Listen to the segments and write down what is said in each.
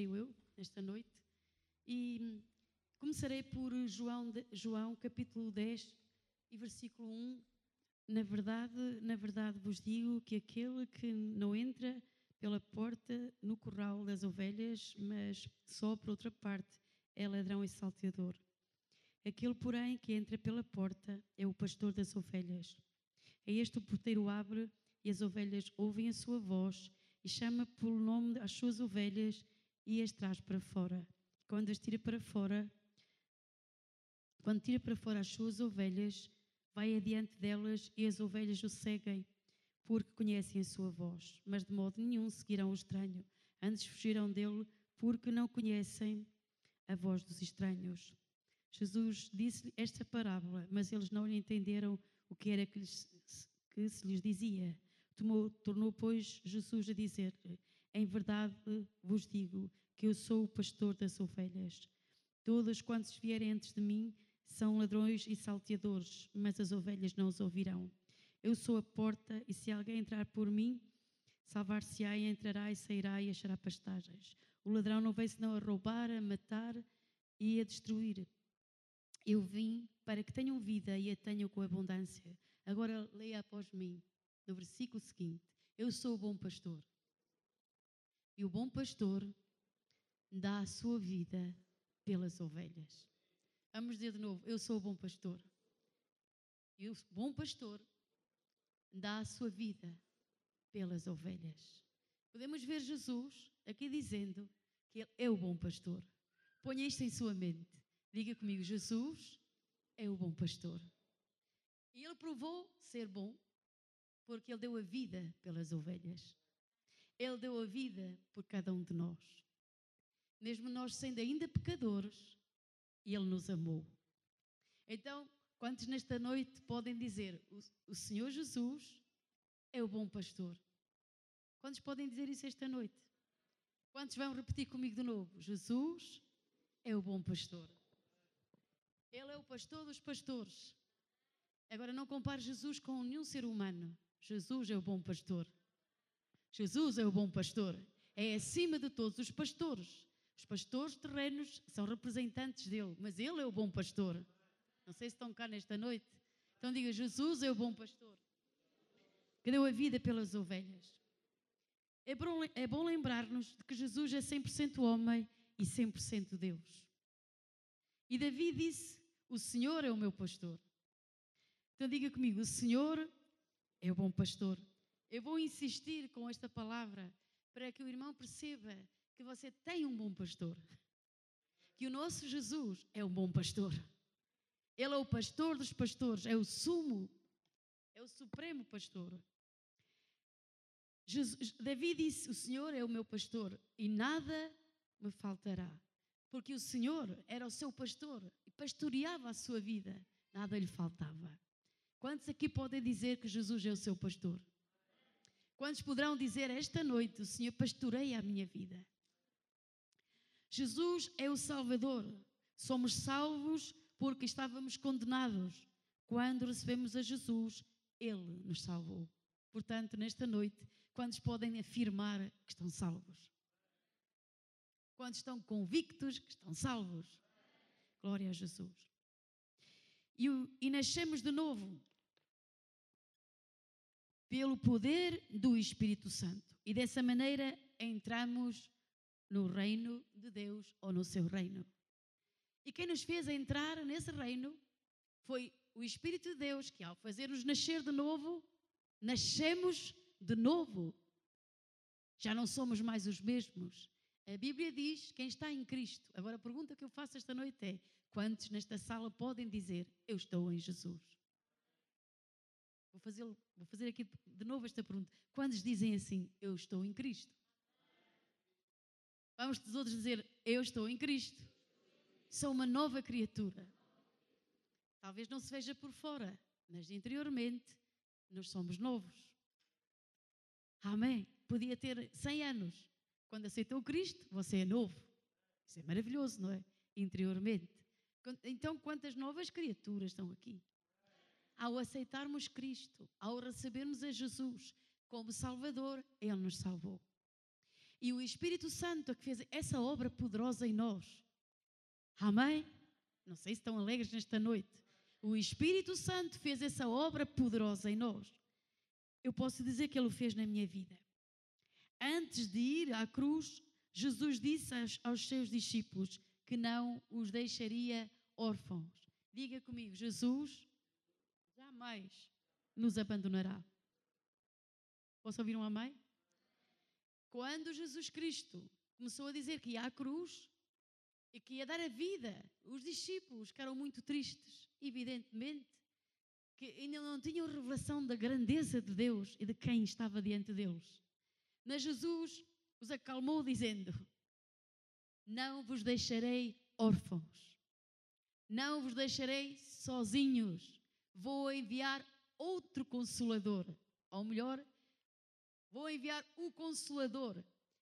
creio eu, esta noite. E começarei por João, João capítulo 10 e versículo 1. Na verdade, na verdade vos digo que aquele que não entra pela porta no corral das ovelhas, mas só por outra parte, é ladrão e salteador. Aquele, porém, que entra pela porta é o pastor das ovelhas. É este o porteiro abre e as ovelhas ouvem a sua voz e chama pelo nome as suas ovelhas e as traz para fora. Quando as tira para fora, quando tira para fora as suas ovelhas, vai adiante delas e as ovelhas o seguem, porque conhecem a sua voz. Mas de modo nenhum seguirão o estranho, antes fugirão dele, porque não conhecem a voz dos estranhos. Jesus disse esta parábola, mas eles não lhe entenderam o que era que, lhes, que se lhes dizia. Tomou, tornou, pois, Jesus a dizer: Em verdade vos digo que eu sou o pastor das ovelhas. Todos quantos vierem antes de mim são ladrões e salteadores, mas as ovelhas não os ouvirão. Eu sou a porta, e se alguém entrar por mim, salvar-se-á e entrará e sairá e achará pastagens. O ladrão não veio senão a roubar, a matar e a destruir. Eu vim para que tenham vida e a tenham com abundância. Agora leia após mim no versículo seguinte: Eu sou o bom pastor. E o bom pastor dá a sua vida pelas ovelhas. Vamos dizer de novo: Eu sou o bom pastor. E o bom pastor dá a sua vida pelas ovelhas. Podemos ver Jesus aqui dizendo que Ele é o bom pastor. Ponha isto em sua mente. Diga comigo: Jesus é o bom pastor. E Ele provou ser bom porque Ele deu a vida pelas ovelhas. Ele deu a vida por cada um de nós. Mesmo nós sendo ainda pecadores, Ele nos amou. Então, quantos nesta noite podem dizer: O, o Senhor Jesus é o bom pastor? Quantos podem dizer isso esta noite? Quantos vão repetir comigo de novo? Jesus é o bom pastor. Ele é o pastor dos pastores. Agora, não compare Jesus com nenhum ser humano. Jesus é o bom pastor. Jesus é o bom pastor. É acima de todos os pastores. Os pastores terrenos são representantes dele, mas ele é o bom pastor. Não sei se estão cá nesta noite. Então diga: Jesus é o bom pastor que deu a vida pelas ovelhas. É bom, é bom lembrar-nos de que Jesus é 100% homem e 100% Deus. E Davi disse: O Senhor é o meu pastor. Então diga comigo: O Senhor é o bom pastor. Eu vou insistir com esta palavra para que o irmão perceba que você tem um bom pastor. Que o nosso Jesus é um bom pastor. Ele é o pastor dos pastores, é o sumo, é o supremo pastor. Jesus, Davi disse: O Senhor é o meu pastor e nada me faltará. Porque o Senhor era o seu pastor e pastoreava a sua vida, nada lhe faltava. Quantos aqui podem dizer que Jesus é o seu pastor? Quantos poderão dizer esta noite: O Senhor pastoreia a minha vida? Jesus é o Salvador. Somos salvos porque estávamos condenados. Quando recebemos a Jesus, Ele nos salvou. Portanto, nesta noite, quantos podem afirmar que estão salvos? Quantos estão convictos que estão salvos? Glória a Jesus. E, e nascemos de novo pelo poder do Espírito Santo. E dessa maneira entramos no reino de Deus ou no seu reino. E quem nos fez entrar nesse reino foi o Espírito de Deus, que ao fazer-nos nascer de novo, nascemos de novo. Já não somos mais os mesmos. A Bíblia diz quem está em Cristo. Agora a pergunta que eu faço esta noite é: quantos nesta sala podem dizer eu estou em Jesus? Vou fazer, vou fazer aqui de novo esta pergunta. Quantos dizem assim, eu estou em Cristo? Vamos dos outros dizer, eu estou em Cristo. Sou uma nova criatura. Talvez não se veja por fora, mas interiormente nós somos novos. Amém. Podia ter 100 anos. Quando aceitou Cristo, você é novo. Isso é maravilhoso, não é? Interiormente. Então, quantas novas criaturas estão aqui? ao aceitarmos Cristo, ao recebermos a Jesus como Salvador, Ele nos salvou. E o Espírito Santo que fez essa obra poderosa em nós. Amém? Não sei se estão alegres nesta noite. O Espírito Santo fez essa obra poderosa em nós. Eu posso dizer que Ele o fez na minha vida. Antes de ir à cruz, Jesus disse aos seus discípulos que não os deixaria órfãos. Diga comigo, Jesus jamais nos abandonará. Posso ouvir um amém? Quando Jesus Cristo começou a dizer que ia à cruz e que ia dar a vida, os discípulos eram muito tristes, evidentemente, que ainda não tinham revelação da grandeza de Deus e de quem estava diante deles. Mas Jesus os acalmou, dizendo: Não vos deixarei órfãos, não vos deixarei sozinhos, vou enviar outro consolador, ou melhor, vou enviar o consolador.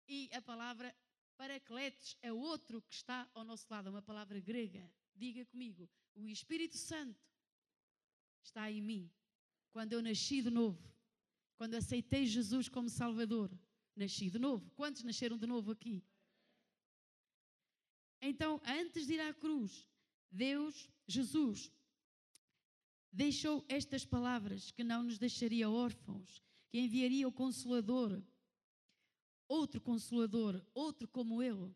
E a palavra Paracletos é outro que está ao nosso lado, é uma palavra grega. Diga comigo, o Espírito Santo está em mim. Quando eu nasci de novo, quando aceitei Jesus como Salvador, nasci de novo. Quantos nasceram de novo aqui? Então, antes de ir à cruz, Deus, Jesus, deixou estas palavras que não nos deixaria órfãos, que enviaria o Consolador, outro Consolador, outro como Ele,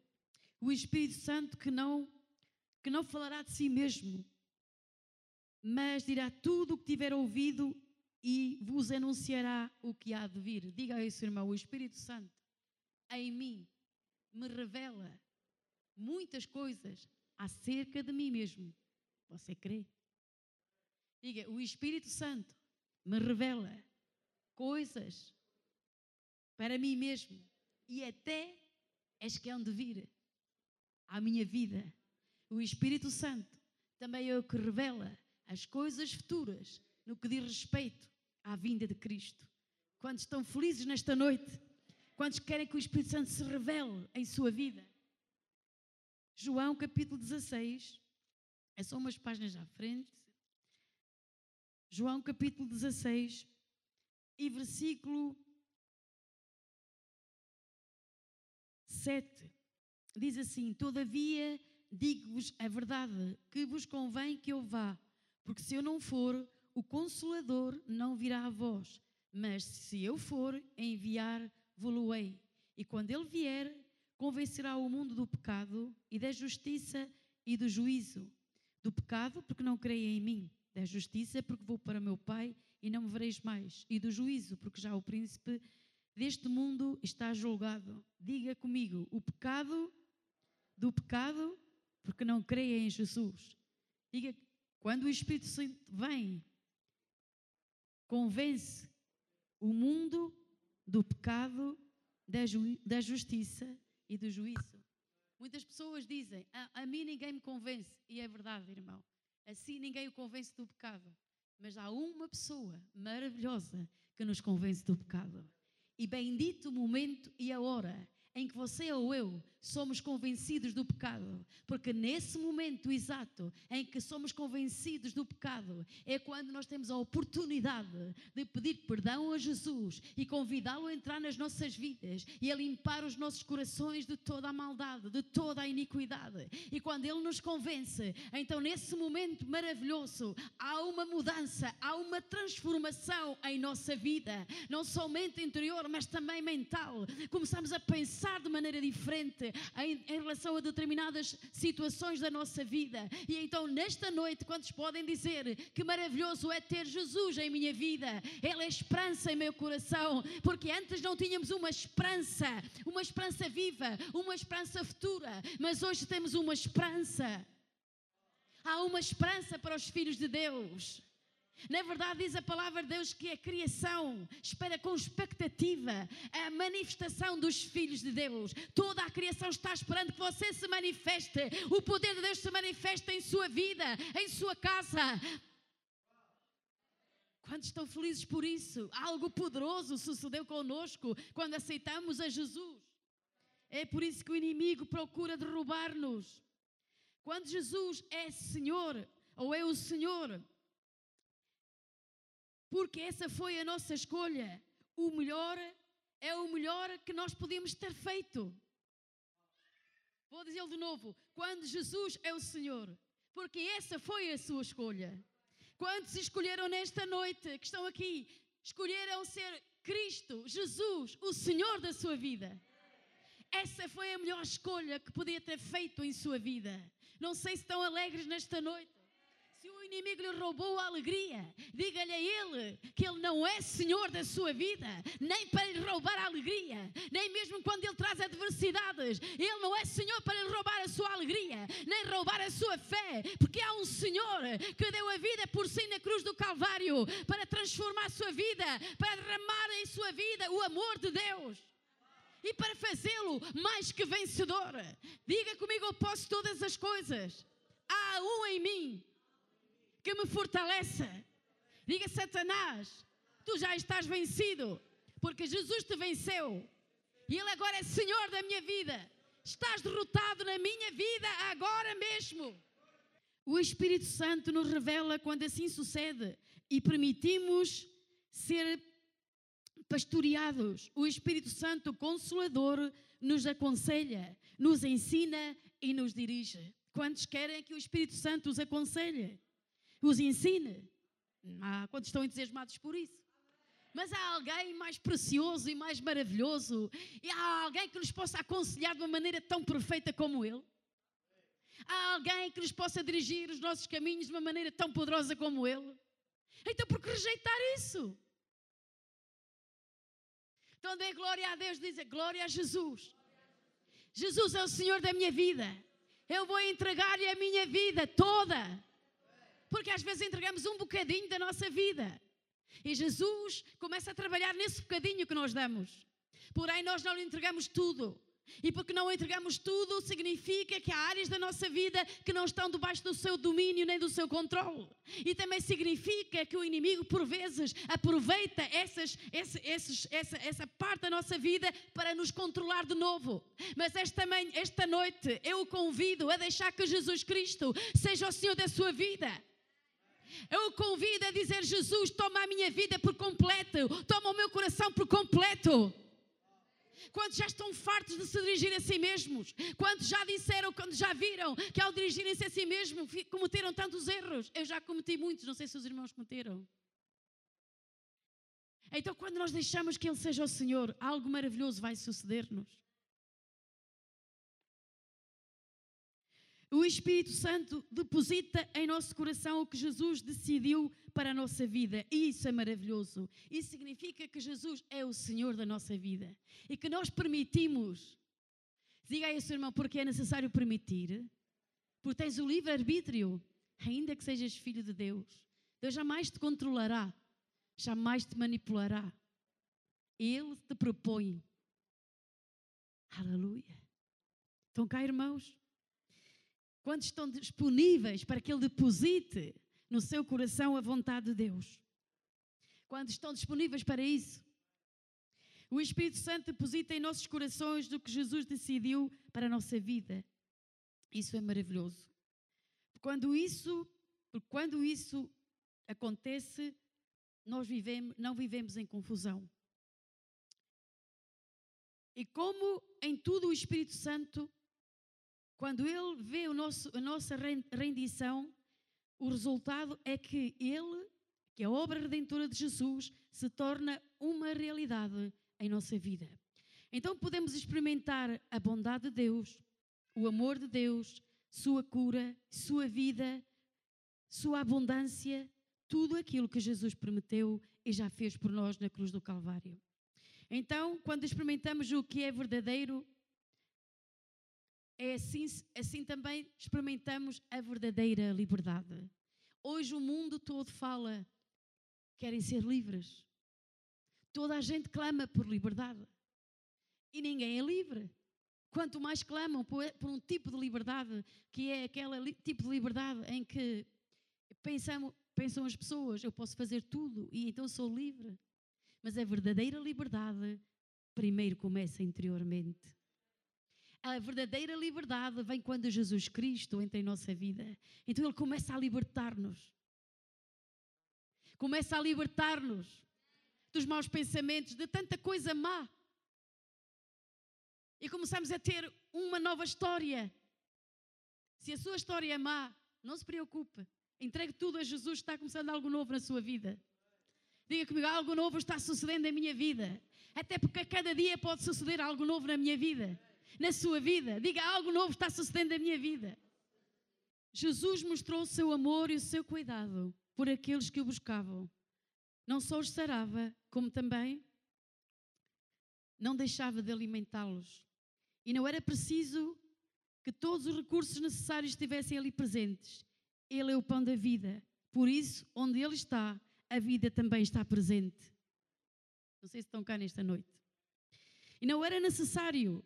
o Espírito Santo que não que não falará de si mesmo, mas dirá tudo o que tiver ouvido e vos anunciará o que há de vir. Diga a esse irmão: o Espírito Santo em mim me revela muitas coisas acerca de mim mesmo. Você crê? Diga: o Espírito Santo me revela coisas para mim mesmo e até as que hão de vir à minha vida. O Espírito Santo também é o que revela as coisas futuras no que diz respeito à vinda de Cristo. Quantos estão felizes nesta noite? Quantos querem que o Espírito Santo se revele em sua vida? João capítulo 16, é só umas páginas à frente. João capítulo 16 e versículo 7 diz assim: Todavia digo-vos a verdade, que vos convém que eu vá, porque se eu não for, o Consolador não virá a vós, mas se eu for, enviar-vos-ei. E quando ele vier, convencerá o mundo do pecado e da justiça e do juízo. Do pecado, porque não creem em mim. Da justiça, porque vou para meu Pai e não me vereis mais. E do juízo, porque já o príncipe deste mundo está julgado. Diga comigo: o pecado, do pecado, porque não creem em Jesus. Diga, quando o Espírito Santo vem, convence o mundo do pecado, da, ju da justiça e do juízo. Muitas pessoas dizem: a, a mim ninguém me convence. E é verdade, irmão. Assim ninguém o convence do pecado. Mas há uma pessoa maravilhosa que nos convence do pecado. E bendito o momento e a hora em que você ou eu somos convencidos do pecado, porque nesse momento exato em que somos convencidos do pecado é quando nós temos a oportunidade de pedir perdão a Jesus e convidá-lo a entrar nas nossas vidas e a limpar os nossos corações de toda a maldade, de toda a iniquidade. E quando ele nos convence, então nesse momento maravilhoso há uma mudança, há uma transformação em nossa vida, não somente interior, mas também mental. Começamos a pensar de maneira diferente, em, em relação a determinadas situações da nossa vida. E então, nesta noite, quantos podem dizer que maravilhoso é ter Jesus em minha vida? Ele é esperança em meu coração, porque antes não tínhamos uma esperança, uma esperança viva, uma esperança futura, mas hoje temos uma esperança. Há uma esperança para os filhos de Deus. Na verdade, diz a palavra de Deus que a criação espera com expectativa a manifestação dos filhos de Deus. Toda a criação está esperando que você se manifeste, o poder de Deus se manifeste em sua vida, em sua casa. Quantos estão felizes por isso? Algo poderoso sucedeu conosco quando aceitamos a Jesus. É por isso que o inimigo procura derrubar-nos. Quando Jesus é Senhor, ou é o Senhor, porque essa foi a nossa escolha. O melhor é o melhor que nós podíamos ter feito. Vou dizer de novo: quando Jesus é o Senhor, porque essa foi a sua escolha. Quantos escolheram nesta noite, que estão aqui, escolheram ser Cristo, Jesus, o Senhor da sua vida? Essa foi a melhor escolha que podia ter feito em sua vida. Não sei se estão alegres nesta noite. Se o inimigo lhe roubou a alegria, diga-lhe a ele que ele não é senhor da sua vida, nem para lhe roubar a alegria, nem mesmo quando ele traz adversidades, ele não é senhor para lhe roubar a sua alegria, nem roubar a sua fé, porque há um senhor que deu a vida por si na cruz do Calvário para transformar a sua vida, para derramar em sua vida o amor de Deus e para fazê-lo mais que vencedor. Diga comigo: eu posso todas as coisas. Há um em mim que me fortaleça. Diga, Satanás, tu já estás vencido, porque Jesus te venceu e Ele agora é Senhor da minha vida. Estás derrotado na minha vida agora mesmo. O Espírito Santo nos revela quando assim sucede e permitimos ser pastoreados. O Espírito Santo Consolador nos aconselha, nos ensina e nos dirige. Quantos querem que o Espírito Santo os aconselhe? Os ensine. Ah, quantos estão entusiasmados por isso? Mas há alguém mais precioso e mais maravilhoso, e há alguém que nos possa aconselhar de uma maneira tão perfeita como Ele. Há alguém que nos possa dirigir os nossos caminhos de uma maneira tão poderosa como Ele. Então, por que rejeitar isso? Então, dê glória a Deus, diz glória a Jesus. Jesus é o Senhor da minha vida. Eu vou entregar-lhe a minha vida toda. Porque às vezes entregamos um bocadinho da nossa vida. E Jesus começa a trabalhar nesse bocadinho que nós damos. Porém, nós não lhe entregamos tudo. E porque não entregamos tudo, significa que há áreas da nossa vida que não estão debaixo do seu domínio nem do seu controle. E também significa que o inimigo, por vezes, aproveita essas, essa, esses, essa, essa parte da nossa vida para nos controlar de novo. Mas esta, esta noite eu o convido a deixar que Jesus Cristo seja o Senhor da sua vida. Eu o convido a dizer: Jesus, toma a minha vida por completo, toma o meu coração por completo. Quantos já estão fartos de se dirigir a si mesmos? Quantos já disseram, quando já viram que ao dirigirem-se a si mesmos cometeram tantos erros? Eu já cometi muitos, não sei se os irmãos cometeram. Então, quando nós deixamos que Ele seja o Senhor, algo maravilhoso vai suceder-nos. O Espírito Santo deposita em nosso coração o que Jesus decidiu para a nossa vida. E isso é maravilhoso. Isso significa que Jesus é o Senhor da nossa vida. E que nós permitimos. Diga aí, seu irmão, porque é necessário permitir. Porque tens o livre-arbítrio. Ainda que sejas filho de Deus. Deus jamais te controlará. Jamais te manipulará. Ele te propõe. Aleluia. Estão cá, irmãos? Quantos estão disponíveis para que Ele deposite no seu coração a vontade de Deus? Quantos estão disponíveis para isso? O Espírito Santo deposita em nossos corações do que Jesus decidiu para a nossa vida. Isso é maravilhoso. Quando isso, quando isso acontece, nós vivemos, não vivemos em confusão. E como em tudo o Espírito Santo quando ele vê o nosso, a nossa rendição, o resultado é que ele, que é a obra redentora de Jesus, se torna uma realidade em nossa vida. Então podemos experimentar a bondade de Deus, o amor de Deus, sua cura, sua vida, sua abundância, tudo aquilo que Jesus prometeu e já fez por nós na cruz do Calvário. Então, quando experimentamos o que é verdadeiro, é assim, assim também experimentamos a verdadeira liberdade. Hoje o mundo todo fala, querem ser livres. Toda a gente clama por liberdade. E ninguém é livre. Quanto mais clamam por, um tipo de liberdade, que é aquele tipo de liberdade em que pensam, pensam as pessoas, eu posso fazer tudo e então sou livre. Mas a verdadeira liberdade primeiro começa interiormente. A verdadeira liberdade vem quando Jesus Cristo entra em nossa vida. Então Ele começa a libertar-nos. Começa a libertar-nos dos maus pensamentos, de tanta coisa má e começamos a ter uma nova história. Se a sua história é má, não se preocupe. Entregue tudo a Jesus, está começando algo novo na sua vida. Diga comigo, algo novo está sucedendo na minha vida. Até porque a cada dia pode suceder algo novo na minha vida, na sua vida. Diga, algo novo está sucedendo na minha vida. Jesus mostrou o seu amor e o seu cuidado por aqueles que o buscavam. Não só os sarava, como também não deixava de alimentá-los. E não era preciso que todos os recursos necessários estivessem ali presentes. Ele é o pão da vida. Por isso, onde Ele está, a vida também está presente. Não sei se estão cá nesta noite. E não era necessário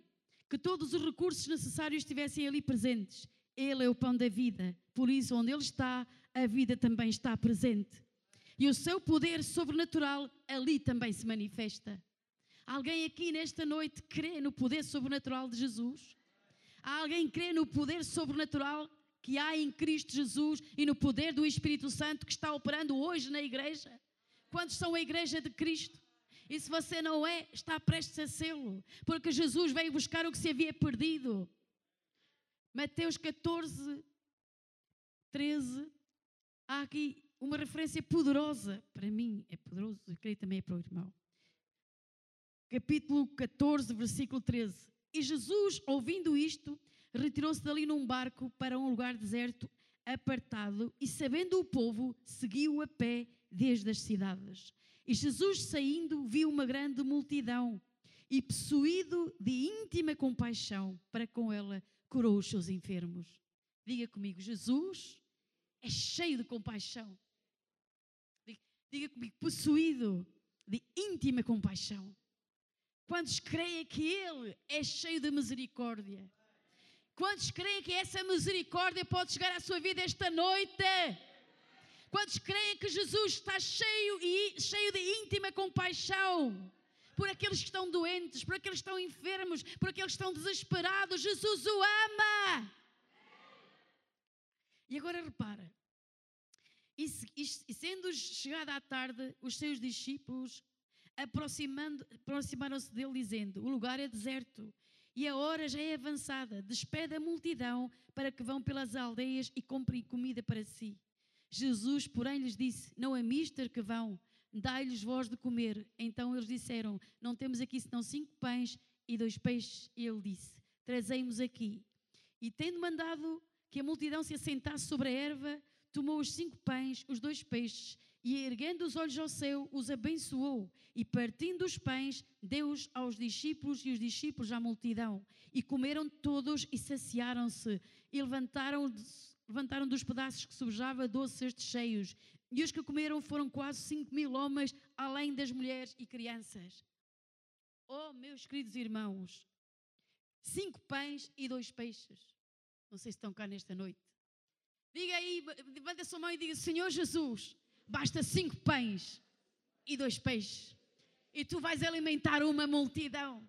que todos os recursos necessários estivessem ali presentes. Ele é o pão da vida. Por isso, onde Ele está, a vida também está presente. E o seu poder sobrenatural ali também se manifesta. Alguém aqui nesta noite crê no poder sobrenatural de Jesus? Há alguém que crê no poder sobrenatural que há em Cristo Jesus e no poder do Espírito Santo que está operando hoje na igreja? Quantos são a igreja de Cristo? E se você não é, está prestes a sê-lo, porque Jesus veio buscar o que se havia perdido. Mateus 14, 13. Há aqui uma referência poderosa. Para mim é poderoso, eu creio também é para o irmão capítulo 14, versículo 13. E Jesus, ouvindo isto, retirou-se dali num barco para um lugar deserto, apartado, e sabendo o povo, seguiu a pé desde as cidades. E Jesus, saindo, viu uma grande multidão e, possuído de íntima compaixão para com ela, curou os seus enfermos. Diga comigo, Jesus é cheio de compaixão. Diga, diga comigo, possuído de íntima compaixão. Quantos creem que Ele é cheio de misericórdia? Quantos creem que essa misericórdia pode chegar à sua vida esta noite? Quantos creem que Jesus está cheio e cheio de íntima compaixão por aqueles que estão doentes, por aqueles que estão enfermos, por aqueles que estão desesperados? Jesus o ama. E agora repara, e, sendo chegada à tarde, os seus discípulos aproximaram-se dele, dizendo: O lugar é deserto e a hora já é avançada. Despede a multidão para que vão pelas aldeias e comprem comida para si. Jesus, porém, lhes disse: Não é mister que vão, dai-lhes voz de comer. Então eles disseram: Não temos aqui senão cinco pães e dois peixes. E ele disse: Trazei-mos aqui. E tendo mandado que a multidão se assentasse sobre a erva, tomou os cinco pães, os dois peixes e erguendo os olhos ao céu, os abençoou, e partindo os pães, deu-os aos discípulos e os discípulos à multidão. E comeram todos e saciaram-se, e levantaram, levantaram dos pedaços que sobrejava doze cestos cheios. E os que comeram foram quase cinco mil homens, além das mulheres e crianças. Oh, meus queridos irmãos, cinco pães e dois peixes. Não sei se estão cá nesta noite. Diga aí, levanta a sua mão e diga: Senhor Jesus, basta cinco pães e dois peixes, e tu vais alimentar uma multidão.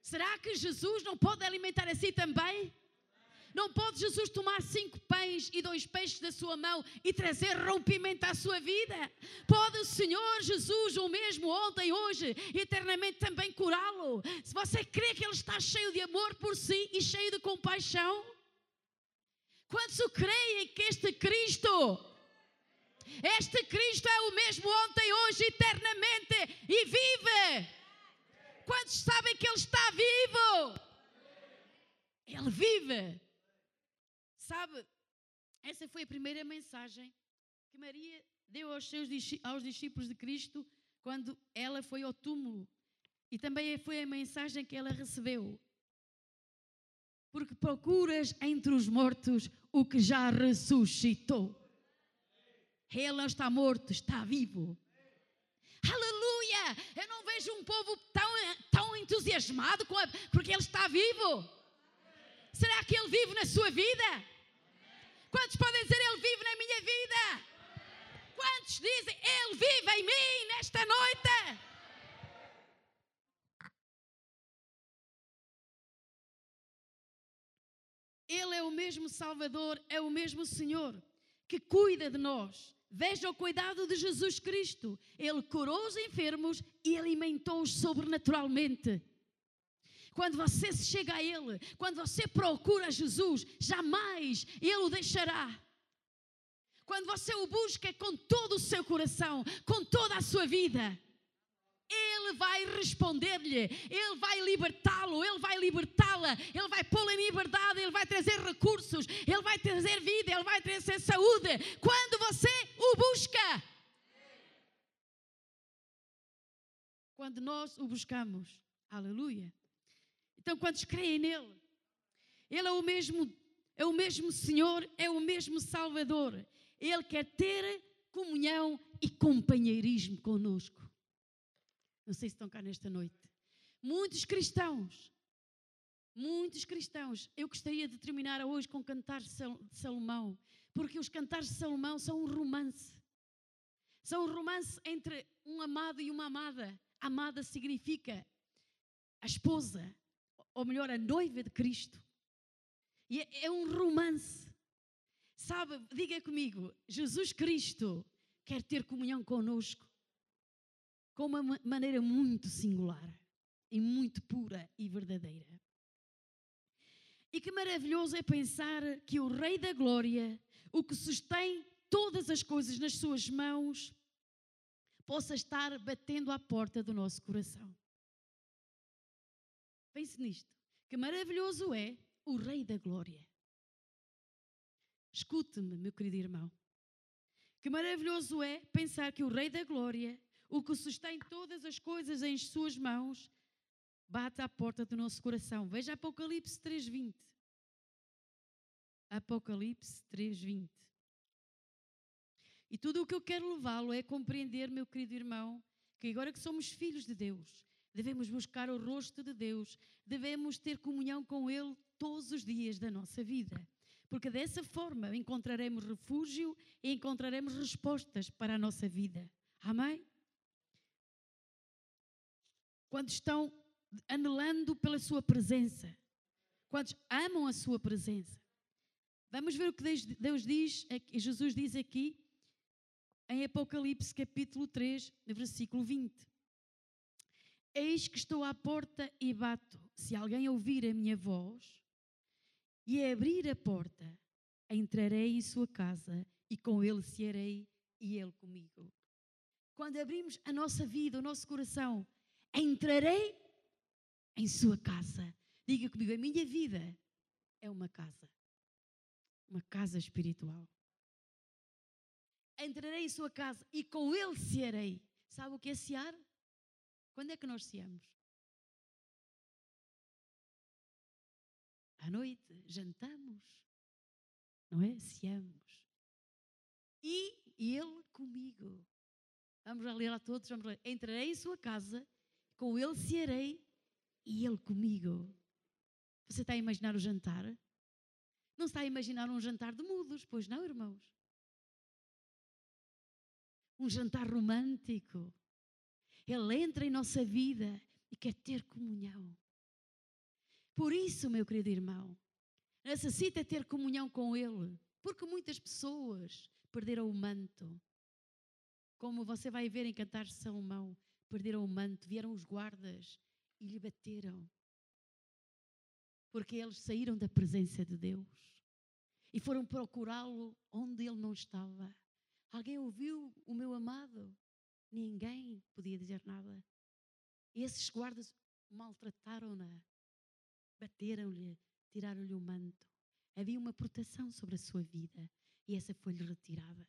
Será que Jesus não pode alimentar assim também? Não pode Jesus tomar cinco pães e dois peixes da sua mão e trazer rompimento à sua vida? Pode o Senhor Jesus, o mesmo ontem, hoje, eternamente também curá-lo? Se você crê que Ele está cheio de amor por si e cheio de compaixão? Quantos creem que este Cristo este Cristo é o mesmo ontem, hoje, eternamente e vive. Quantos sabem que Ele está vivo? Ele vive. Sabe, essa foi a primeira mensagem que Maria deu aos seus aos discípulos de Cristo quando ela foi ao túmulo. E também foi a mensagem que ela recebeu. Porque procuras entre os mortos o que já ressuscitou. Ele não está morto, está vivo. Aleluia! Eu não vejo um povo tão, tão entusiasmado a, porque ele está vivo. Será que ele vive na sua vida? Quantos podem dizer ele vive na minha vida? Quantos dizem ele vive em mim nesta noite? Ele é o mesmo Salvador, é o mesmo Senhor que cuida de nós. Veja o cuidado de Jesus Cristo. Ele curou os enfermos e alimentou-os sobrenaturalmente. Quando você chega a Ele, quando você procura Jesus, jamais Ele o deixará. Quando você o busca com todo o seu coração, com toda a sua vida, ele vai responder-lhe, Ele vai libertá-lo, Ele vai libertá-la, Ele vai pô-la em liberdade, Ele vai trazer recursos, Ele vai trazer vida, Ele vai trazer saúde. Quando você o busca. Quando nós o buscamos. Aleluia. Então, quantos creem nele? Ele é o mesmo, é o mesmo Senhor, é o mesmo Salvador. Ele quer ter comunhão e companheirismo conosco. Não sei se estão cá nesta noite. Muitos cristãos, muitos cristãos, eu gostaria de terminar hoje com cantares de Salomão, porque os cantares de Salomão são um romance. São um romance entre um amado e uma amada. Amada significa a esposa, ou melhor, a noiva de Cristo. E é, é um romance. Sabe, diga comigo, Jesus Cristo quer ter comunhão conosco com uma maneira muito singular e muito pura e verdadeira. E que maravilhoso é pensar que o Rei da Glória, o que sustém todas as coisas nas suas mãos, possa estar batendo à porta do nosso coração. Pense nisto. Que maravilhoso é o Rei da Glória. Escute-me, meu querido irmão. Que maravilhoso é pensar que o Rei da Glória, o que sustém todas as coisas em suas mãos, bate à porta do nosso coração. Veja Apocalipse 3:20. Apocalipse 3:20. E tudo o que eu quero levá-lo é compreender, meu querido irmão, que agora que somos filhos de Deus, devemos buscar o rosto de Deus, devemos ter comunhão com Ele todos os dias da nossa vida. Porque dessa forma encontraremos refúgio e encontraremos respostas para a nossa vida. Amém? quando estão anelando pela sua presença, quando amam a sua presença. Vamos ver o que Deus diz, Jesus diz aqui em Apocalipse capítulo 3, versículo 20. Eis que estou à porta e bato. Se alguém ouvir a minha voz e abrir a porta, entrarei em sua casa e com ele cearei e ele comigo. Quando abrimos a nossa vida, o nosso coração entrarei em sua casa. Diga comigo, a minha vida é uma casa. Uma casa espiritual. Entrarei em sua casa e com ele cearei. Sabe o que é cear? Quando é que nós ceamos? À noite, jantamos. Não é? Ceamos. E ele comigo. Vamos ler a todos, vamos ler. Entrarei em sua casa com ele cearei e ele comigo. Você está a imaginar o jantar? Não está a imaginar um jantar de mudos, pois não, irmãos? Um jantar romântico. Ele entra em nossa vida e quer ter comunhão. Por isso, meu querido irmão, necessita ter comunhão com Ele, porque muitas pessoas perderam o manto. Como você vai ver em Cantar Salomão, perderam o manto, vieram os guardas e lhe bateram. Porque eles saíram da presença de Deus e foram procurá-lo onde ele não estava. Alguém ouviu o meu amado? Ninguém podia dizer nada. Esses guardas maltrataram-na, bateram-lhe, tiraram-lhe o manto. Havia uma proteção sobre a sua vida e essa foi-lhe retirada.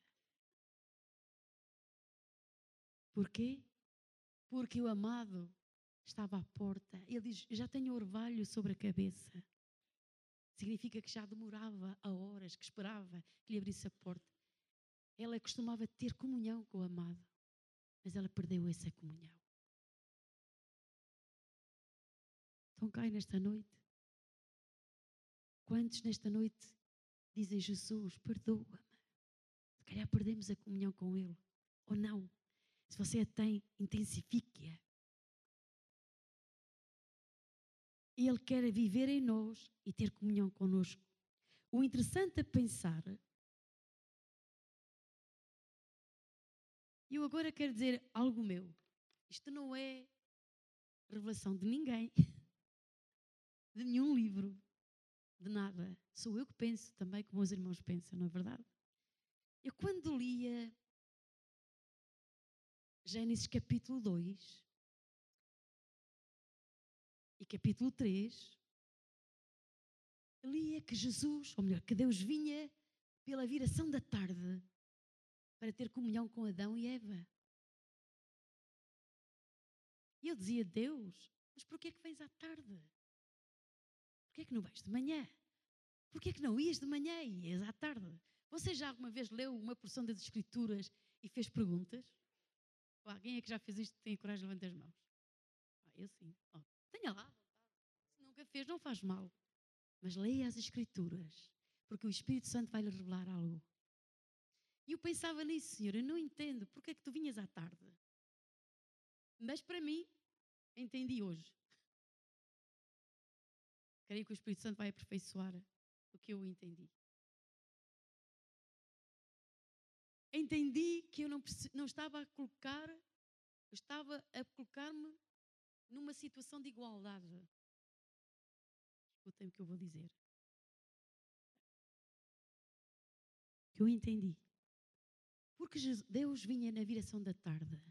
Porquê? porque o amado estava à porta. Ele diz: Já tenho orvalho sobre a cabeça. Significa que já demorava a horas, que esperava que lhe abrisse a porta. Ela costumava ter comunhão com o amado, mas ela perdeu essa comunhão. Então cai nesta noite. Quantos nesta noite dizem Jesus, perdoa-me? Se calhar perdemos a comunhão com Ele, ou não. Se você a tem, intensifique-a. Ele quer viver em nós e ter comunhão conosco. O interessante é pensar. Eu agora quero dizer algo meu. Isto não é revelação de ninguém. de nenhum livro, de nada. Sou eu que penso também como os irmãos pensam, não é verdade? Eu quando lia Gênesis capítulo 2 e capítulo 3, lia que Jesus, ou melhor, que Deus vinha pela viração da tarde para ter comunhão com Adão e Eva. E eu dizia, Deus, mas porquê é que vens à tarde? Porquê é que não vais de manhã? Porquê é que não ias de manhã e ias à tarde? Você já alguma vez leu uma porção das Escrituras e fez perguntas? Ou alguém é que já fez isto tem coragem de levantar as mãos? Ah, eu sim. Oh, tenha lá Se nunca fez, não faz mal. Mas leia as Escrituras, porque o Espírito Santo vai lhe revelar algo. E eu pensava nisso, Senhor, eu não entendo porque é que tu vinhas à tarde. Mas para mim, entendi hoje. Creio que o Espírito Santo vai aperfeiçoar o que eu entendi. Entendi que eu não, não estava a colocar, estava a colocar-me numa situação de igualdade. Escutem o que eu vou dizer. Que eu entendi. Porque Deus vinha na viração da tarde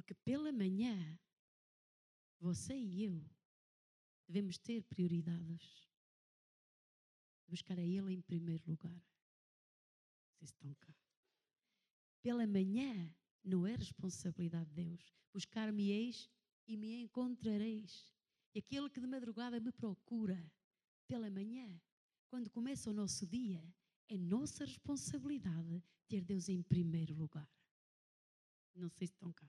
porque pela manhã, você e eu devemos ter prioridades. Buscar a Ele em primeiro lugar. Vocês estão cá. Pela manhã, não é responsabilidade de Deus. Buscar-me-eis e me encontrareis. E aquele que de madrugada me procura, pela manhã, quando começa o nosso dia, é nossa responsabilidade ter Deus em primeiro lugar. Não sei se estão cá.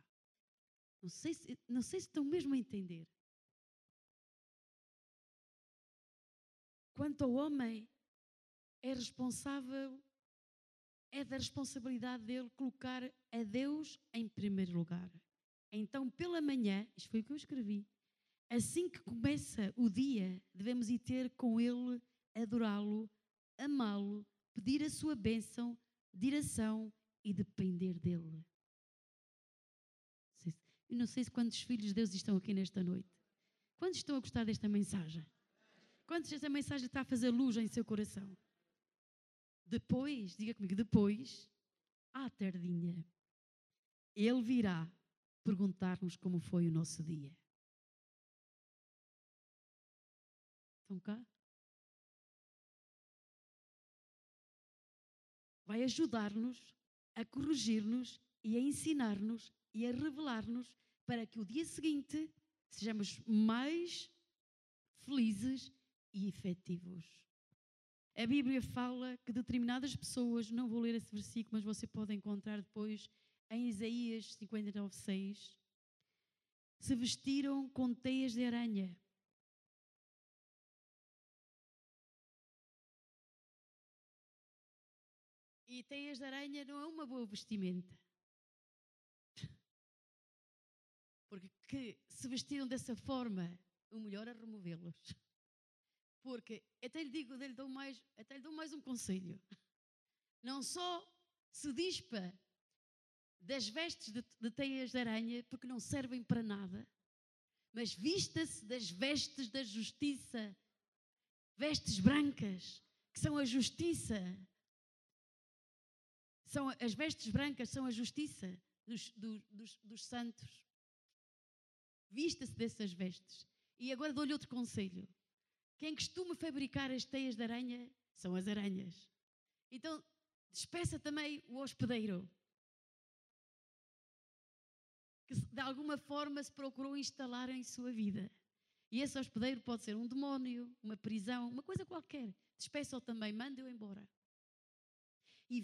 Não sei se, não sei se estão mesmo a entender. Quanto ao homem, é responsável, é da responsabilidade dele colocar a Deus em primeiro lugar. Então, pela manhã, isto foi o que eu escrevi, assim que começa o dia, devemos ir ter com ele, adorá-lo, amá-lo, pedir a sua bênção, direção e depender dele. E não sei se quantos filhos de Deus estão aqui nesta noite. Quantos estão a gostar desta mensagem? Quantos esta mensagem está a fazer luz em seu coração? Depois, diga comigo, depois, à tardinha, Ele virá perguntar-nos como foi o nosso dia. Estão cá? Vai ajudar-nos a corrigir-nos e a ensinar-nos e a revelar-nos para que o dia seguinte sejamos mais felizes e efetivos. A Bíblia fala que determinadas pessoas, não vou ler esse versículo, mas você pode encontrar depois em Isaías 59, 6, se vestiram com teias de aranha. E teias de aranha não é uma boa vestimenta. Porque que se vestiram dessa forma, o melhor é removê-los. Porque até lhe digo, até lhe dou mais, até lhe dou mais um conselho. Não só se dispa das vestes de, de teias de aranha, porque não servem para nada, mas vista-se das vestes da justiça, vestes brancas, que são a justiça. São, as vestes brancas são a justiça dos, dos, dos santos. Vista-se dessas vestes. E agora dou-lhe outro conselho. Quem costuma fabricar as teias de aranha são as aranhas. Então, despeça também o hospedeiro. Que de alguma forma se procurou instalar em sua vida. E esse hospedeiro pode ser um demónio, uma prisão, uma coisa qualquer. Despeça-o também, manda-o embora. E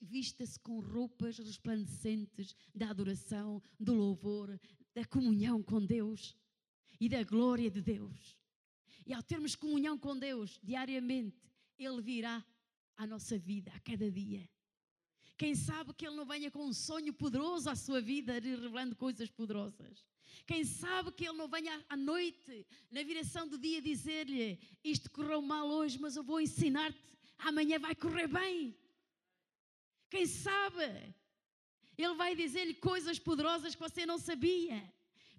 vista-se com roupas resplandecentes da adoração, do louvor, da comunhão com Deus e da glória de Deus. E ao termos comunhão com Deus diariamente, Ele virá à nossa vida a cada dia. Quem sabe que Ele não venha com um sonho poderoso à sua vida, revelando coisas poderosas. Quem sabe que Ele não venha à noite, na viração do dia, dizer-lhe: Isto correu mal hoje, mas eu vou ensinar-te, amanhã vai correr bem. Quem sabe ele vai dizer-lhe coisas poderosas que você não sabia.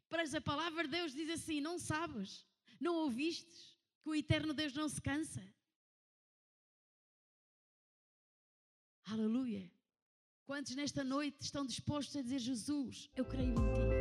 Mas a palavra de Deus diz assim: não sabes, não ouvistes que o eterno Deus não se cansa. Aleluia. Quantos nesta noite estão dispostos a dizer: Jesus, eu creio em ti.